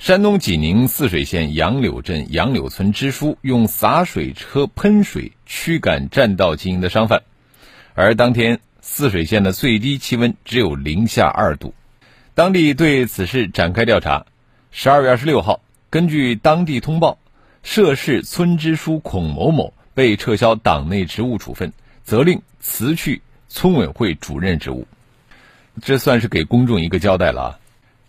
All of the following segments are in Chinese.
山东济宁泗水县杨柳镇杨柳村支书用洒水车喷水驱赶占道经营的商贩，而当天。泗水县的最低气温只有零下二度，当地对此事展开调查。十二月二十六号，根据当地通报，涉事村支书孔某某被撤销党内职务处分，责令辞去村委会主任职务。这算是给公众一个交代了啊！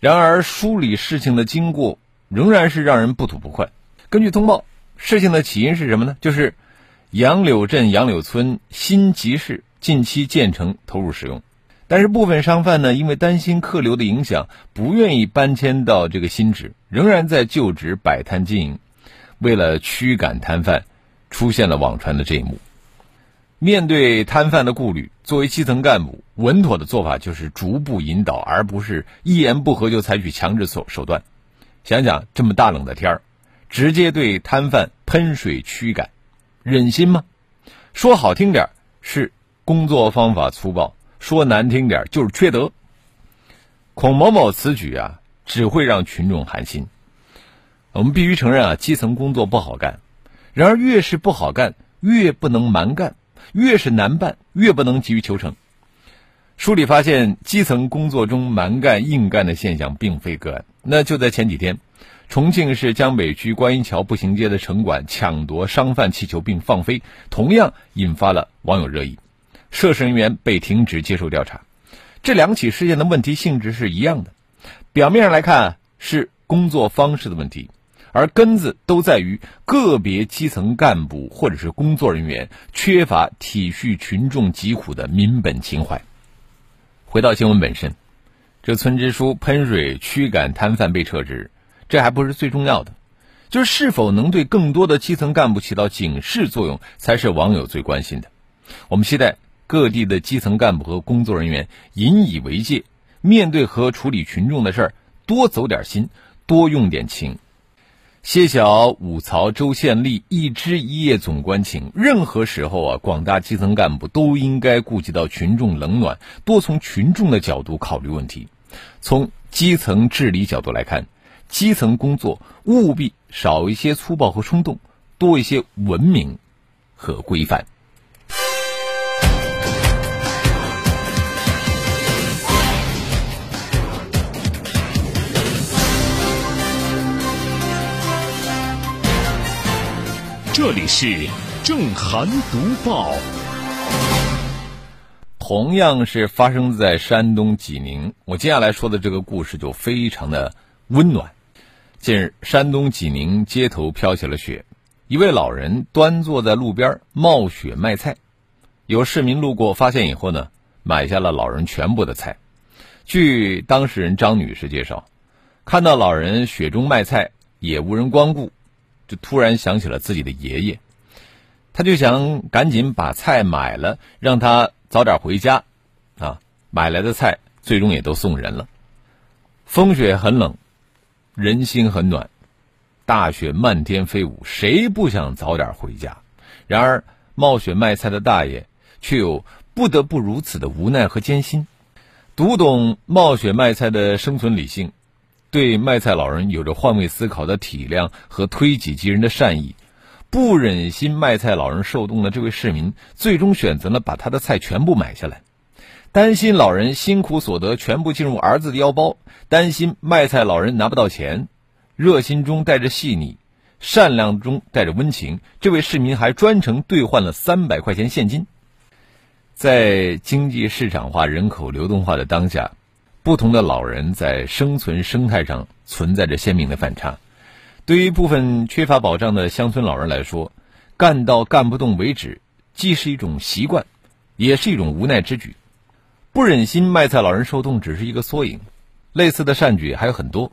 然而，梳理事情的经过仍然是让人不吐不快。根据通报，事情的起因是什么呢？就是杨柳镇杨柳村新集市。近期建成投入使用，但是部分商贩呢，因为担心客流的影响，不愿意搬迁到这个新址，仍然在旧址摆摊经营。为了驱赶摊贩，出现了网传的这一幕。面对摊贩的顾虑，作为基层干部，稳妥的做法就是逐步引导，而不是一言不合就采取强制手手段。想想这么大冷的天儿，直接对摊贩喷水驱赶，忍心吗？说好听点是。工作方法粗暴，说难听点就是缺德。孔某某此举啊，只会让群众寒心。我们必须承认啊，基层工作不好干。然而，越是不好干，越不能蛮干；越是难办，越不能急于求成。梳理发现，基层工作中蛮干硬干的现象并非个案。那就在前几天，重庆市江北区观音桥步行街的城管抢夺商贩气球并放飞，同样引发了网友热议。涉事人员被停职接受调查，这两起事件的问题性质是一样的。表面上来看是工作方式的问题，而根子都在于个别基层干部或者是工作人员缺乏体恤群众疾苦的民本情怀。回到新闻本身，这村支书喷水驱赶摊贩被撤职，这还不是最重要的，就是是否能对更多的基层干部起到警示作用，才是网友最关心的。我们期待。各地的基层干部和工作人员引以为戒，面对和处理群众的事儿，多走点心，多用点情。谢晓五曹周县立一枝一叶总关情。任何时候啊，广大基层干部都应该顾及到群众冷暖，多从群众的角度考虑问题。从基层治理角度来看，基层工作务必少一些粗暴和冲动，多一些文明和规范。这里是正涵读报。同样是发生在山东济宁，我接下来说的这个故事就非常的温暖。近日，山东济宁街头飘起了雪，一位老人端坐在路边冒雪卖菜，有市民路过发现以后呢，买下了老人全部的菜。据当事人张女士介绍，看到老人雪中卖菜，也无人光顾。就突然想起了自己的爷爷，他就想赶紧把菜买了，让他早点回家。啊，买来的菜最终也都送人了。风雪很冷，人心很暖，大雪漫天飞舞，谁不想早点回家？然而冒雪卖菜的大爷却有不得不如此的无奈和艰辛。读懂冒雪卖菜的生存理性。对卖菜老人有着换位思考的体谅和推己及人的善意，不忍心卖菜老人受冻的这位市民，最终选择了把他的菜全部买下来。担心老人辛苦所得全部进入儿子的腰包，担心卖菜老人拿不到钱，热心中带着细腻，善良中带着温情，这位市民还专程兑换了三百块钱现金。在经济市场化、人口流动化的当下。不同的老人在生存生态上存在着鲜明的反差。对于部分缺乏保障的乡村老人来说，干到干不动为止，既是一种习惯，也是一种无奈之举。不忍心卖菜老人受冻只是一个缩影，类似的善举还有很多。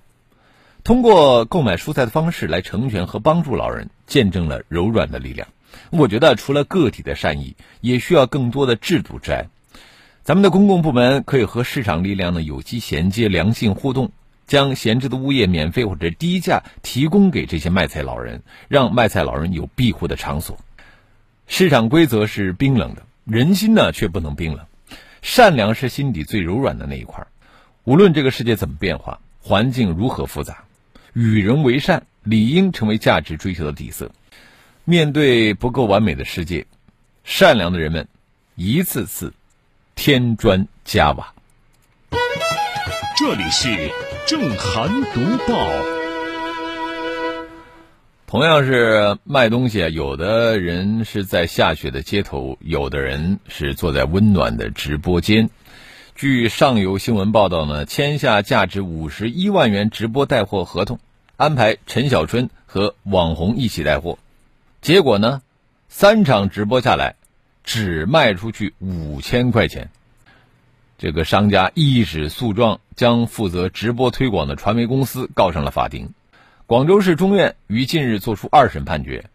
通过购买蔬菜的方式来成全和帮助老人，见证了柔软的力量。我觉得除了个体的善意，也需要更多的制度之爱。咱们的公共部门可以和市场力量呢有机衔接、良性互动，将闲置的物业免费或者低价提供给这些卖菜老人，让卖菜老人有庇护的场所。市场规则是冰冷的，人心呢却不能冰冷。善良是心底最柔软的那一块。无论这个世界怎么变化，环境如何复杂，与人为善理应成为价值追求的底色。面对不够完美的世界，善良的人们一次次添砖加瓦。这里是正涵读报。同样是卖东西，有的人是在下雪的街头，有的人是坐在温暖的直播间。据上游新闻报道呢，签下价值五十一万元直播带货合同，安排陈小春和网红一起带货。结果呢，三场直播下来，只卖出去五千块钱。这个商家一纸诉状，将负责直播推广的传媒公司告上了法庭。广州市中院于近日作出二审判决。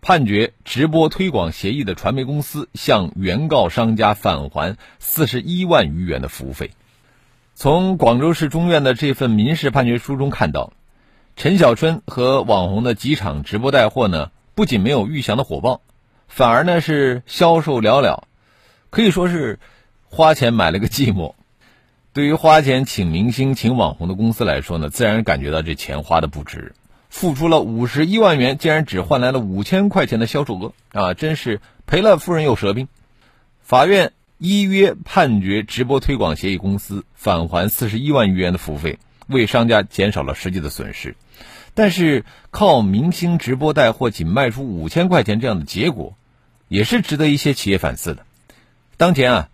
判决直播推广协议的传媒公司向原告商家返还四十一万余元的服务费。从广州市中院的这份民事判决书中看到，陈小春和网红的几场直播带货呢，不仅没有预想的火爆，反而呢是销售寥寥，可以说是花钱买了个寂寞。对于花钱请明星、请网红的公司来说呢，自然感觉到这钱花的不值。付出了五十一万元，竟然只换来了五千块钱的销售额啊！真是赔了夫人又折兵。法院依约判决直播推广协议公司返还四十一万余元的服务费，为商家减少了实际的损失。但是靠明星直播带货仅卖出五千块钱这样的结果，也是值得一些企业反思的。当前啊，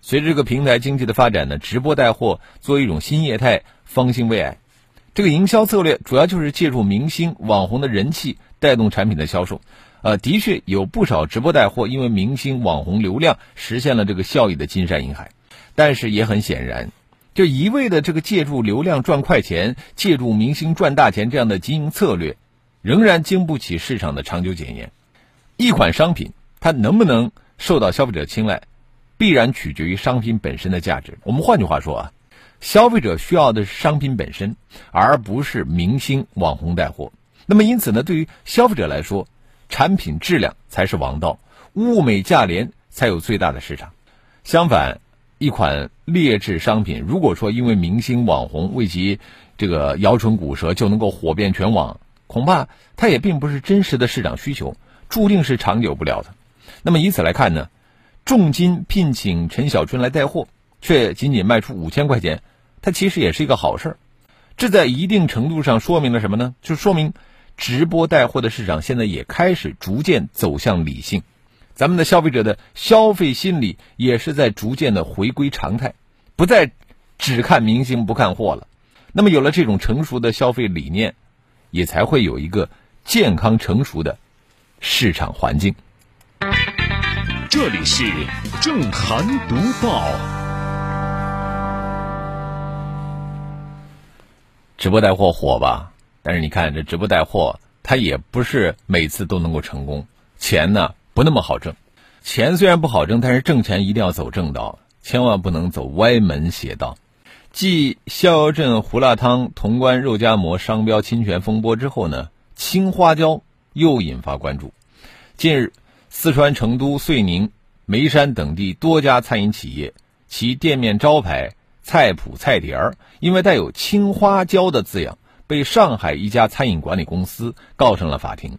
随着这个平台经济的发展呢，直播带货作为一种新业态，方兴未艾。这个营销策略主要就是借助明星网红的人气带动产品的销售，呃，的确有不少直播带货因为明星网红流量实现了这个效益的金山银海，但是也很显然，就一味的这个借助流量赚快钱，借助明星赚大钱这样的经营策略，仍然经不起市场的长久检验。一款商品它能不能受到消费者青睐，必然取决于商品本身的价值。我们换句话说啊。消费者需要的是商品本身，而不是明星网红带货。那么，因此呢，对于消费者来说，产品质量才是王道，物美价廉才有最大的市场。相反，一款劣质商品，如果说因为明星网红为其这个摇唇鼓舌就能够火遍全网，恐怕它也并不是真实的市场需求，注定是长久不了的。那么，以此来看呢，重金聘请陈小春来带货。却仅仅卖出五千块钱，它其实也是一个好事。这在一定程度上说明了什么呢？就说明直播带货的市场现在也开始逐渐走向理性，咱们的消费者的消费心理也是在逐渐的回归常态，不再只看明星不看货了。那么有了这种成熟的消费理念，也才会有一个健康成熟的市场环境。这里是正涵读报。直播带货火吧，但是你看这直播带货，它也不是每次都能够成功，钱呢不那么好挣。钱虽然不好挣，但是挣钱一定要走正道，千万不能走歪门邪道。继逍遥镇胡辣汤、潼关肉夹馍商标侵权风波之后呢，青花椒又引发关注。近日，四川成都、遂宁、眉山等地多家餐饮企业，其店面招牌。菜谱菜碟儿因为带有青花椒的字样，被上海一家餐饮管理公司告上了法庭。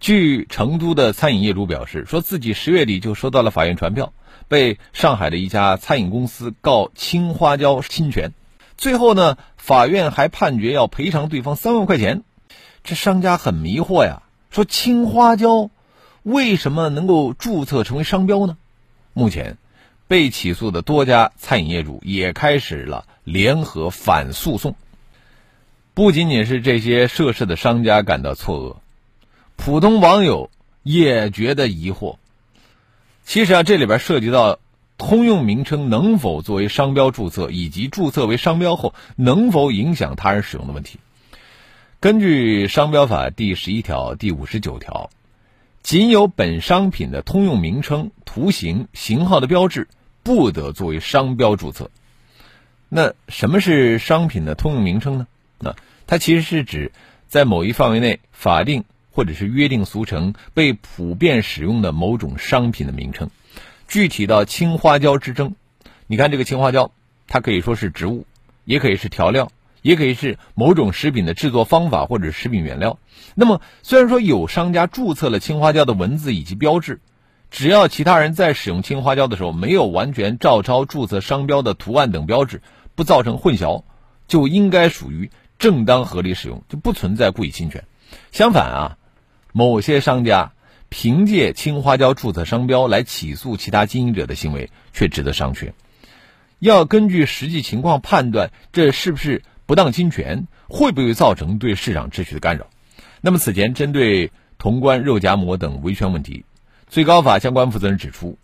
据成都的餐饮业主表示，说自己十月底就收到了法院传票，被上海的一家餐饮公司告青花椒侵权。最后呢，法院还判决要赔偿对方三万块钱。这商家很迷惑呀，说青花椒为什么能够注册成为商标呢？目前。被起诉的多家餐饮业主也开始了联合反诉讼。不仅仅是这些涉事的商家感到错愕，普通网友也觉得疑惑。其实啊，这里边涉及到通用名称能否作为商标注册，以及注册为商标后能否影响他人使用的问题。根据商标法第十一条、第五十九条，仅有本商品的通用名称、图形、型号的标志不得作为商标注册。那什么是商品的通用名称呢？那它其实是指在某一范围内法定或者是约定俗成、被普遍使用的某种商品的名称。具体到青花椒之争，你看这个青花椒，它可以说是植物，也可以是调料。也可以是某种食品的制作方法或者食品原料。那么，虽然说有商家注册了青花椒的文字以及标志，只要其他人在使用青花椒的时候没有完全照抄注册商标的图案等标志，不造成混淆，就应该属于正当合理使用，就不存在故意侵权。相反啊，某些商家凭借青花椒注册商标来起诉其他经营者的行为，却值得商榷。要根据实际情况判断这是不是。不当侵权会不会造成对市场秩序的干扰？那么此前针对潼关肉夹馍等维权问题，最高法相关负责人指出，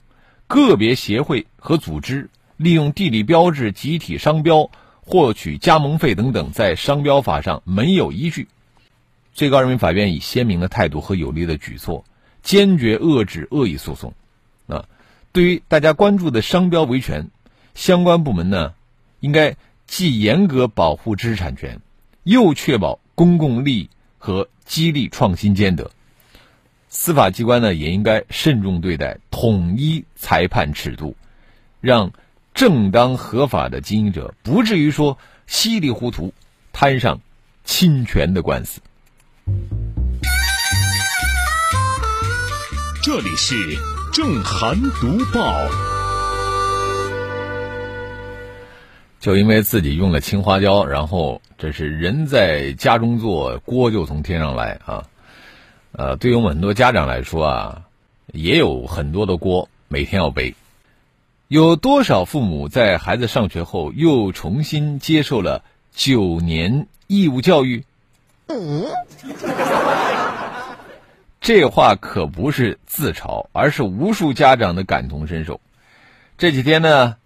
个别协会和组织利用地理标志、集体商标获取加盟费等等，在商标法上没有依据。最高人民法院以鲜明的态度和有力的举措，坚决遏制恶意诉讼。啊，对于大家关注的商标维权，相关部门呢，应该。既严格保护知识产权，又确保公共利益和激励创新兼得。司法机关呢，也应该慎重对待，统一裁判尺度，让正当合法的经营者不至于说稀里糊涂摊上侵权的官司。这里是正涵读报。就因为自己用了青花椒，然后这是人在家中坐，锅就从天上来啊！呃，对于我们很多家长来说啊，也有很多的锅每天要背。有多少父母在孩子上学后又重新接受了九年义务教育？嗯，这话可不是自嘲，而是无数家长的感同身受。这几天呢？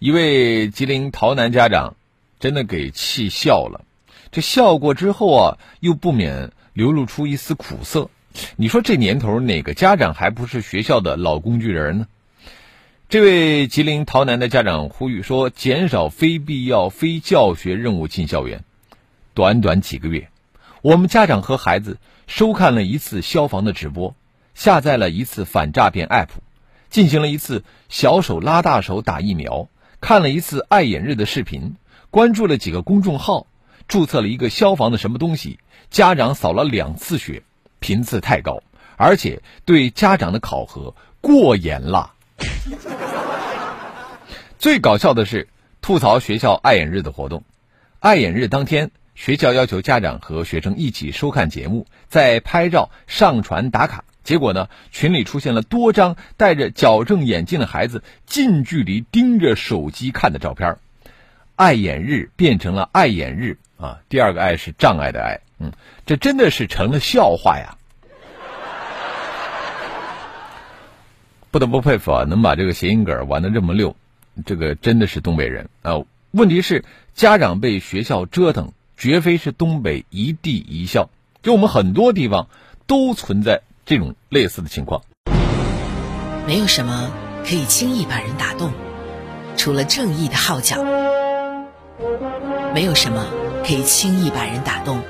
一位吉林洮南家长，真的给气笑了。这笑过之后啊，又不免流露出一丝苦涩。你说这年头，哪个家长还不是学校的老工具人呢？这位吉林洮南的家长呼吁说：减少非必要、非教学任务进校园。短短几个月，我们家长和孩子收看了一次消防的直播，下载了一次反诈骗 App，进行了一次小手拉大手打疫苗。看了一次爱眼日的视频，关注了几个公众号，注册了一个消防的什么东西，家长扫了两次血，频次太高，而且对家长的考核过严了。最搞笑的是吐槽学校爱眼日的活动，爱眼日当天，学校要求家长和学生一起收看节目，再拍照上传打卡。结果呢？群里出现了多张戴着矫正眼镜的孩子近距离盯着手机看的照片爱眼日变成了爱眼日啊！第二个爱是障碍的爱，嗯，这真的是成了笑话呀！不得不佩服啊，能把这个谐音梗玩的这么溜，这个真的是东北人啊！问题是家长被学校折腾，绝非是东北一地一校，就我们很多地方都存在。这种类似的情况，没有什么可以轻易把人打动，除了正义的号角；没有什么可以轻易把人打动，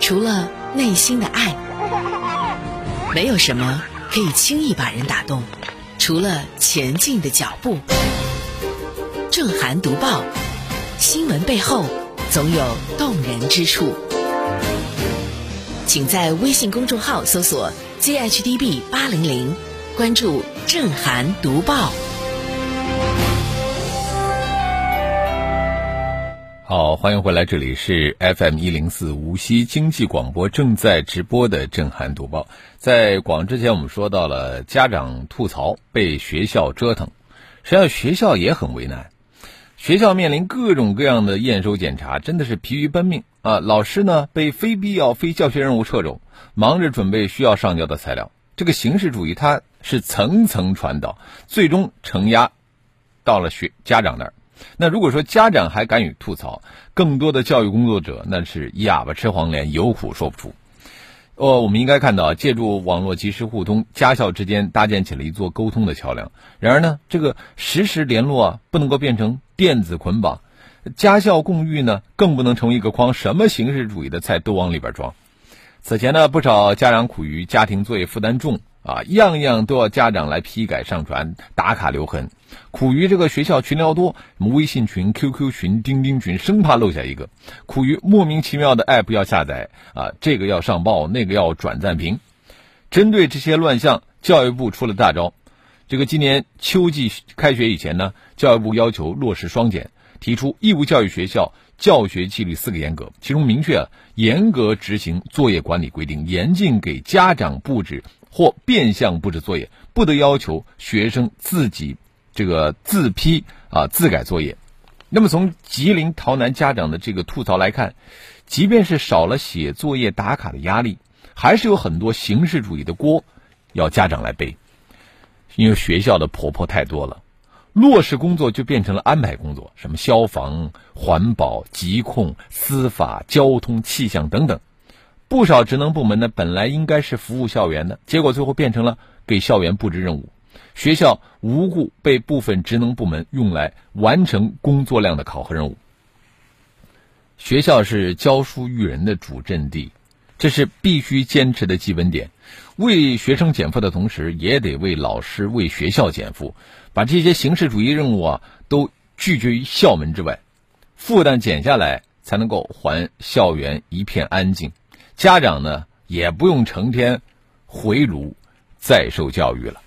除了内心的爱；没有什么可以轻易把人打动，除了前进的脚步。正涵读报，新闻背后总有动人之处，请在微信公众号搜索。GHDB 八零零，关注正涵读报。好，欢迎回来，这里是 FM 一零四无锡经济广播正在直播的正涵读报。在广之前，我们说到了家长吐槽被学校折腾，实际上学校也很为难。学校面临各种各样的验收检查，真的是疲于奔命啊！老师呢，被非必要非教学任务掣肘。忙着准备需要上交的材料，这个形式主义它是层层传导，最终承压到了学家长那儿。那如果说家长还敢于吐槽，更多的教育工作者那是哑巴吃黄连，有苦说不出。呃，我们应该看到，借助网络及时互通，家校之间搭建起了一座沟通的桥梁。然而呢，这个实时联络啊，不能够变成电子捆绑；家校共育呢，更不能成为一个筐，什么形式主义的菜都往里边装。此前呢，不少家长苦于家庭作业负担重啊，样样都要家长来批改上传、打卡留痕，苦于这个学校群聊多，什么微信群、QQ 群、钉钉群，生怕漏下一个；苦于莫名其妙的 app 要下载啊，这个要上报，那个要转赞评。针对这些乱象，教育部出了大招。这个今年秋季开学以前呢，教育部要求落实双减，提出义务教育学校。教学纪律四个严格，其中明确啊，严格执行作业管理规定，严禁给家长布置或变相布置作业，不得要求学生自己这个自批啊自改作业。那么从吉林洮南家长的这个吐槽来看，即便是少了写作业打卡的压力，还是有很多形式主义的锅要家长来背，因为学校的婆婆太多了。落实工作就变成了安排工作，什么消防、环保、疾控、司法、交通、气象等等，不少职能部门呢本来应该是服务校园的，结果最后变成了给校园布置任务，学校无故被部分职能部门用来完成工作量的考核任务。学校是教书育人的主阵地，这是必须坚持的基本点。为学生减负的同时，也得为老师、为学校减负。把这些形式主义任务啊都拒绝于校门之外，负担减下来，才能够还校园一片安静。家长呢也不用成天回炉再受教育了。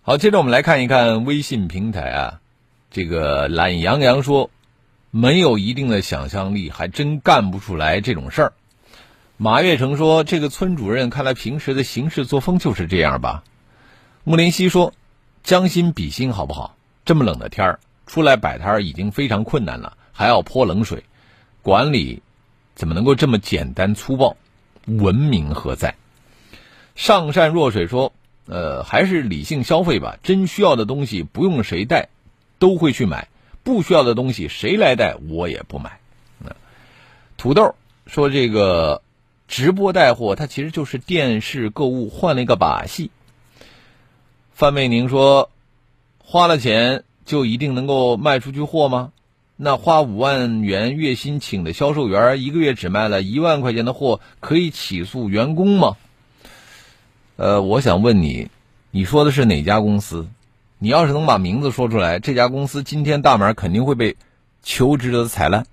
好，接着我们来看一看微信平台啊，这个懒洋洋说，没有一定的想象力，还真干不出来这种事儿。马月成说，这个村主任看来平时的行事作风就是这样吧。穆林西说。将心比心好不好？这么冷的天儿，出来摆摊儿已经非常困难了，还要泼冷水，管理怎么能够这么简单粗暴？文明何在？上善若水说：“呃，还是理性消费吧。真需要的东西不用谁带，都会去买；不需要的东西谁来带，我也不买。”土豆说：“这个直播带货，它其实就是电视购物换了一个把戏。”范美宁说：“花了钱就一定能够卖出去货吗？那花五万元月薪请的销售员，一个月只卖了一万块钱的货，可以起诉员工吗？”呃，我想问你，你说的是哪家公司？你要是能把名字说出来，这家公司今天大门肯定会被求职者踩烂。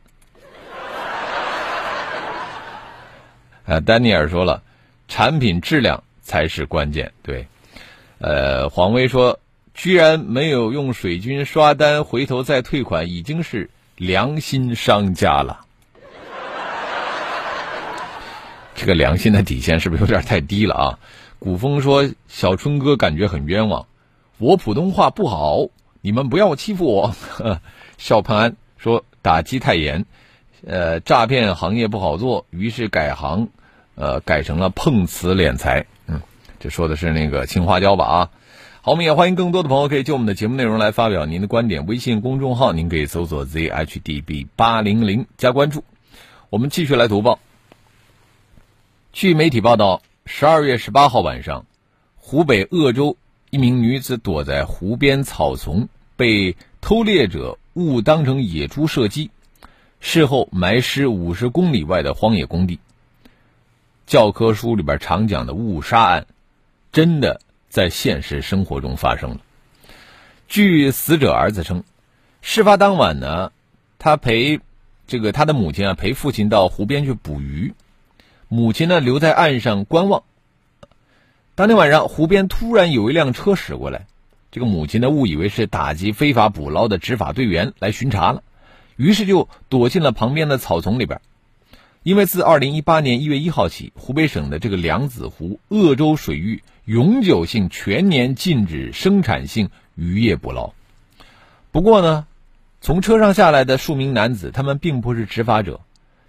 呃，丹尼尔说了，产品质量才是关键，对。呃，黄威说，居然没有用水军刷单，回头再退款，已经是良心商家了。这个良心的底线是不是有点太低了啊？古风说，小春哥感觉很冤枉，我普通话不好，你们不要欺负我。邵盼安说，打击太严，呃，诈骗行业不好做，于是改行，呃，改成了碰瓷敛财。嗯这说的是那个青花椒吧啊，好，我们也欢迎更多的朋友可以就我们的节目内容来发表您的观点。微信公众号您可以搜索 zhdb 八零零加关注。我们继续来读报。据媒体报道，十二月十八号晚上，湖北鄂州一名女子躲在湖边草丛，被偷猎者误当成野猪射击，事后埋尸五十公里外的荒野工地。教科书里边常讲的误杀案。真的在现实生活中发生了。据死者儿子称，事发当晚呢，他陪这个他的母亲啊陪父亲到湖边去捕鱼，母亲呢留在岸上观望。当天晚上，湖边突然有一辆车驶过来，这个母亲呢误以为是打击非法捕捞的执法队员来巡查了，于是就躲进了旁边的草丛里边。因为自二零一八年一月一号起，湖北省的这个梁子湖鄂州水域永久性全年禁止生产性渔业捕捞。不过呢，从车上下来的数名男子，他们并不是执法者，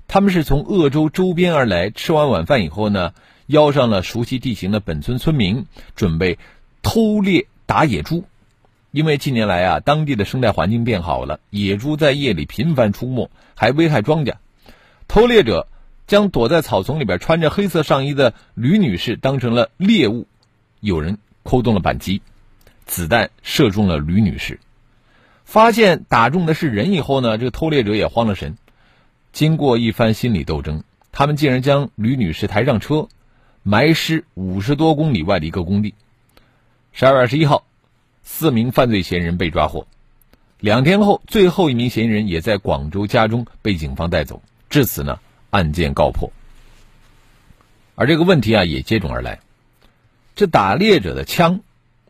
他们是从鄂州周边而来，吃完晚饭以后呢，邀上了熟悉地形的本村村民，准备偷猎打野猪。因为近年来啊，当地的生态环境变好了，野猪在夜里频繁出没，还危害庄稼。偷猎者将躲在草丛里边穿着黑色上衣的吕女士当成了猎物，有人扣动了扳机，子弹射中了吕女士。发现打中的是人以后呢，这个偷猎者也慌了神。经过一番心理斗争，他们竟然将吕女士抬上车，埋尸五十多公里外的一个工地。十二月二十一号，四名犯罪嫌疑人被抓获。两天后，最后一名嫌疑人也在广州家中被警方带走。至此呢。案件告破，而这个问题啊也接踵而来：这打猎者的枪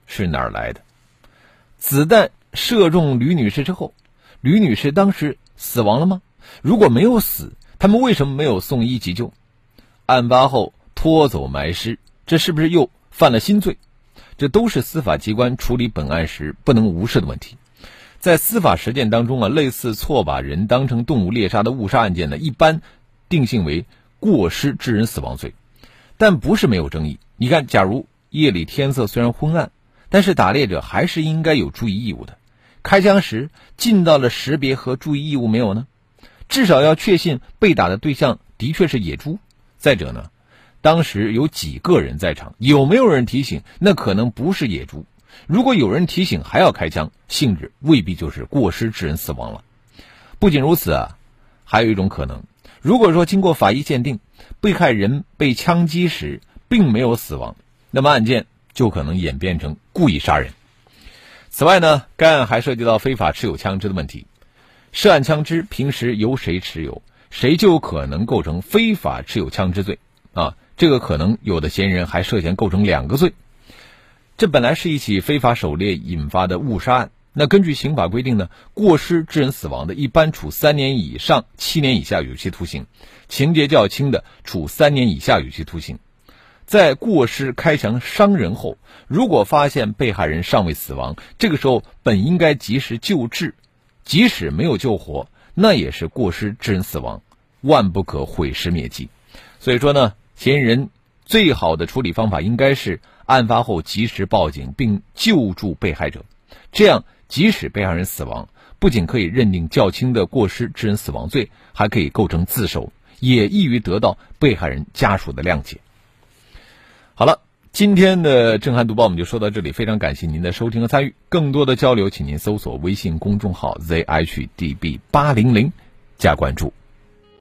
是哪儿来的？子弹射中吕女士之后，吕女士当时死亡了吗？如果没有死，他们为什么没有送医急救？案发后拖走埋尸，这是不是又犯了新罪？这都是司法机关处理本案时不能无视的问题。在司法实践当中啊，类似错把人当成动物猎杀的误杀案件呢，一般。定性为过失致人死亡罪，但不是没有争议。你看，假如夜里天色虽然昏暗，但是打猎者还是应该有注意义务的。开枪时尽到了识别和注意义务没有呢？至少要确信被打的对象的确是野猪。再者呢，当时有几个人在场，有没有人提醒？那可能不是野猪。如果有人提醒还要开枪，性质未必就是过失致人死亡了。不仅如此啊，还有一种可能。如果说经过法医鉴定，被害人被枪击时并没有死亡，那么案件就可能演变成故意杀人。此外呢，该案还涉及到非法持有枪支的问题。涉案枪支平时由谁持有，谁就可能构成非法持有枪支罪啊。这个可能有的嫌疑人还涉嫌构成两个罪。这本来是一起非法狩猎引发的误杀案。那根据刑法规定呢，过失致人死亡的，一般处三年以上七年以下有期徒刑；情节较轻的，处三年以下有期徒刑。在过失开枪伤人后，如果发现被害人尚未死亡，这个时候本应该及时救治，即使没有救活，那也是过失致人死亡，万不可毁尸灭迹。所以说呢，嫌疑人最好的处理方法应该是案发后及时报警并救助被害者，这样。即使被害人死亡，不仅可以认定较轻的过失致人死亡罪，还可以构成自首，也易于得到被害人家属的谅解。好了，今天的震撼读报我们就说到这里，非常感谢您的收听和参与。更多的交流，请您搜索微信公众号 zhdb 八零零加关注。